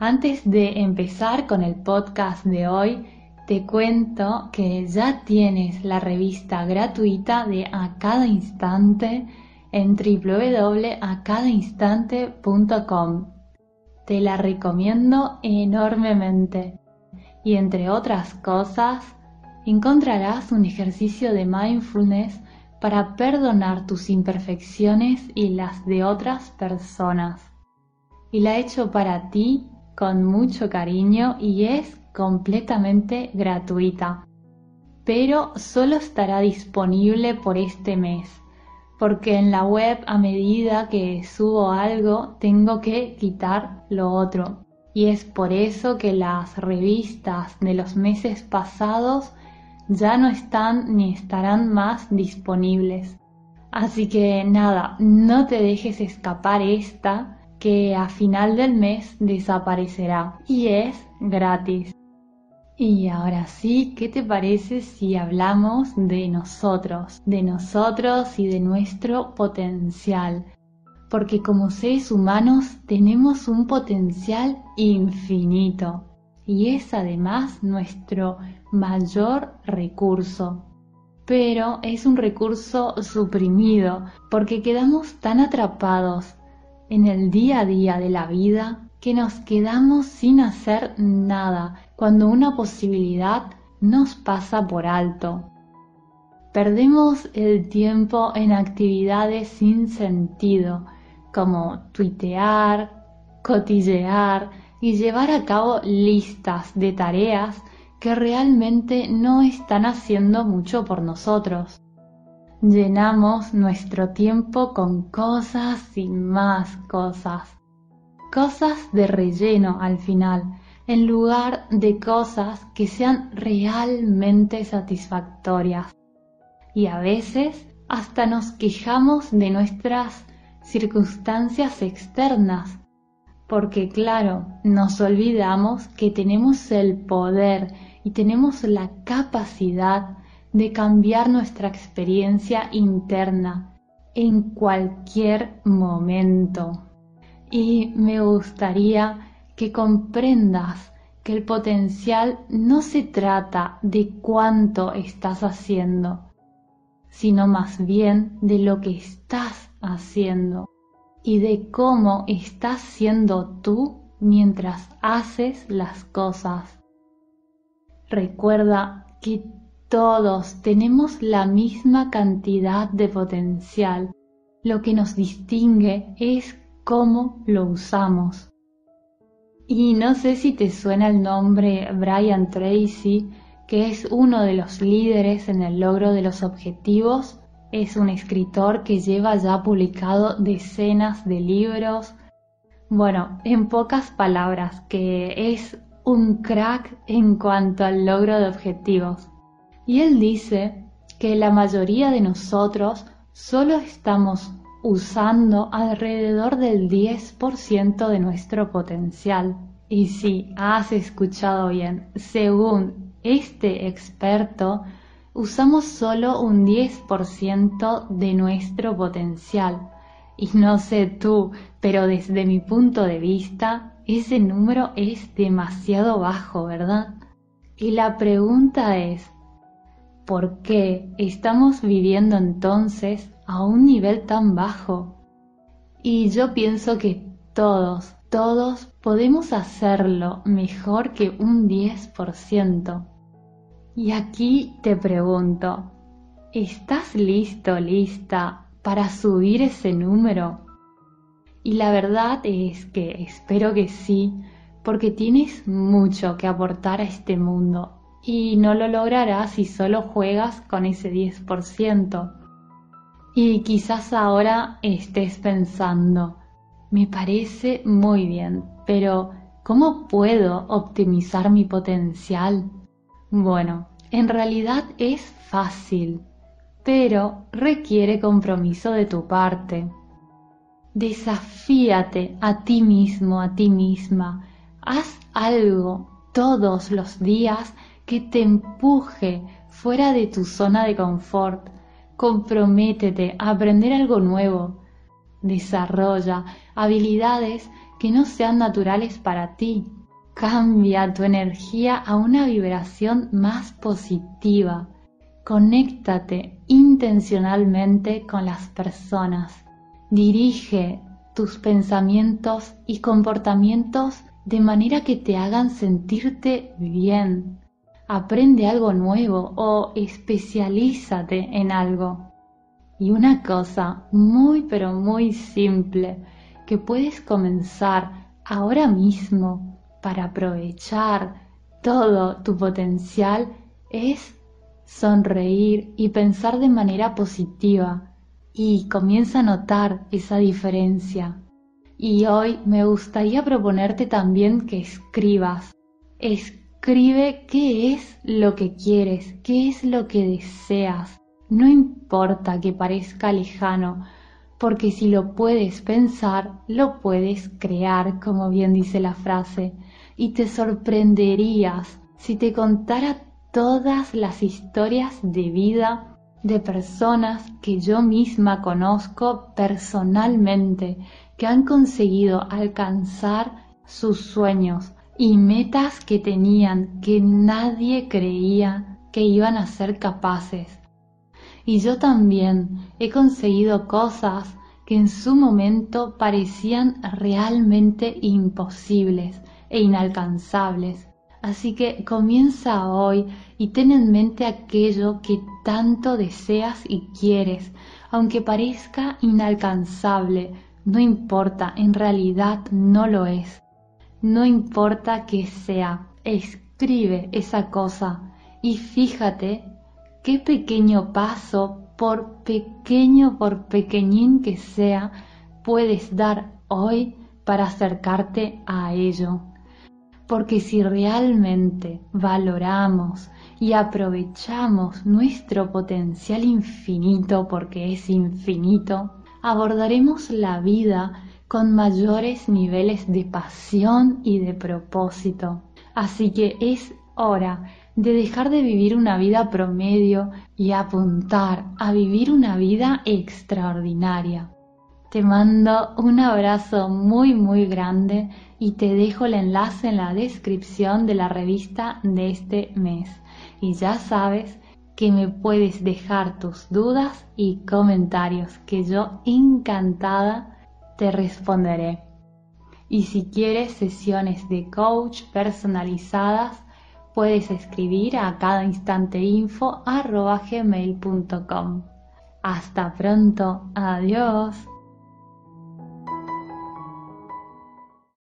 Antes de empezar con el podcast de hoy, te cuento que ya tienes la revista gratuita de A Cada Instante en www.acadainstante.com. Te la recomiendo enormemente y entre otras cosas, encontrarás un ejercicio de mindfulness para perdonar tus imperfecciones y las de otras personas. Y la he hecho para ti con mucho cariño y es completamente gratuita. Pero solo estará disponible por este mes, porque en la web a medida que subo algo tengo que quitar lo otro. Y es por eso que las revistas de los meses pasados ya no están ni estarán más disponibles. Así que nada, no te dejes escapar esta que a final del mes desaparecerá y es gratis. Y ahora sí, ¿qué te parece si hablamos de nosotros, de nosotros y de nuestro potencial? Porque como seres humanos tenemos un potencial infinito y es además nuestro mayor recurso. Pero es un recurso suprimido porque quedamos tan atrapados en el día a día de la vida que nos quedamos sin hacer nada cuando una posibilidad nos pasa por alto. Perdemos el tiempo en actividades sin sentido, como tuitear, cotillear y llevar a cabo listas de tareas que realmente no están haciendo mucho por nosotros. Llenamos nuestro tiempo con cosas y más cosas. Cosas de relleno al final, en lugar de cosas que sean realmente satisfactorias. Y a veces hasta nos quejamos de nuestras circunstancias externas, porque claro, nos olvidamos que tenemos el poder y tenemos la capacidad de cambiar nuestra experiencia interna en cualquier momento. Y me gustaría que comprendas que el potencial no se trata de cuánto estás haciendo, sino más bien de lo que estás haciendo y de cómo estás siendo tú mientras haces las cosas. Recuerda que todos tenemos la misma cantidad de potencial. Lo que nos distingue es cómo lo usamos. Y no sé si te suena el nombre Brian Tracy, que es uno de los líderes en el logro de los objetivos. Es un escritor que lleva ya publicado decenas de libros. Bueno, en pocas palabras, que es un crack en cuanto al logro de objetivos. Y él dice que la mayoría de nosotros solo estamos usando alrededor del 10% de nuestro potencial. Y si has escuchado bien, según este experto, usamos solo un 10% de nuestro potencial. Y no sé tú, pero desde mi punto de vista, ese número es demasiado bajo, ¿verdad? Y la pregunta es, ¿Por qué estamos viviendo entonces a un nivel tan bajo? Y yo pienso que todos, todos podemos hacerlo mejor que un 10%. Y aquí te pregunto, ¿estás listo, lista para subir ese número? Y la verdad es que espero que sí, porque tienes mucho que aportar a este mundo y no lo lograrás si solo juegas con ese 10%. Y quizás ahora estés pensando, me parece muy bien, pero ¿Cómo puedo optimizar mi potencial? Bueno, en realidad es fácil, pero requiere compromiso de tu parte. Desafíate a ti mismo, a ti misma. Haz algo todos los días que te empuje fuera de tu zona de confort. Comprométete a aprender algo nuevo. Desarrolla habilidades que no sean naturales para ti. Cambia tu energía a una vibración más positiva. Conéctate intencionalmente con las personas. Dirige tus pensamientos y comportamientos de manera que te hagan sentirte bien. Aprende algo nuevo o especialízate en algo. Y una cosa muy pero muy simple que puedes comenzar ahora mismo para aprovechar todo tu potencial es sonreír y pensar de manera positiva y comienza a notar esa diferencia. Y hoy me gustaría proponerte también que escribas. Escribe qué es lo que quieres, qué es lo que deseas. No importa que parezca lejano, porque si lo puedes pensar, lo puedes crear, como bien dice la frase, y te sorprenderías si te contara todas las historias de vida de personas que yo misma conozco personalmente que han conseguido alcanzar sus sueños y metas que tenían que nadie creía que iban a ser capaces. Y yo también he conseguido cosas que en su momento parecían realmente imposibles e inalcanzables Así que comienza hoy y ten en mente aquello que tanto deseas y quieres, aunque parezca inalcanzable, no importa, en realidad no lo es. No importa que sea, escribe esa cosa y fíjate qué pequeño paso, por pequeño, por pequeñín que sea, puedes dar hoy para acercarte a ello. Porque si realmente valoramos y aprovechamos nuestro potencial infinito, porque es infinito, abordaremos la vida con mayores niveles de pasión y de propósito. Así que es hora de dejar de vivir una vida promedio y apuntar a vivir una vida extraordinaria. Te mando un abrazo muy muy grande y te dejo el enlace en la descripción de la revista de este mes. Y ya sabes que me puedes dejar tus dudas y comentarios que yo encantada te responderé. Y si quieres sesiones de coach personalizadas, puedes escribir a cada instante info Hasta pronto, adiós.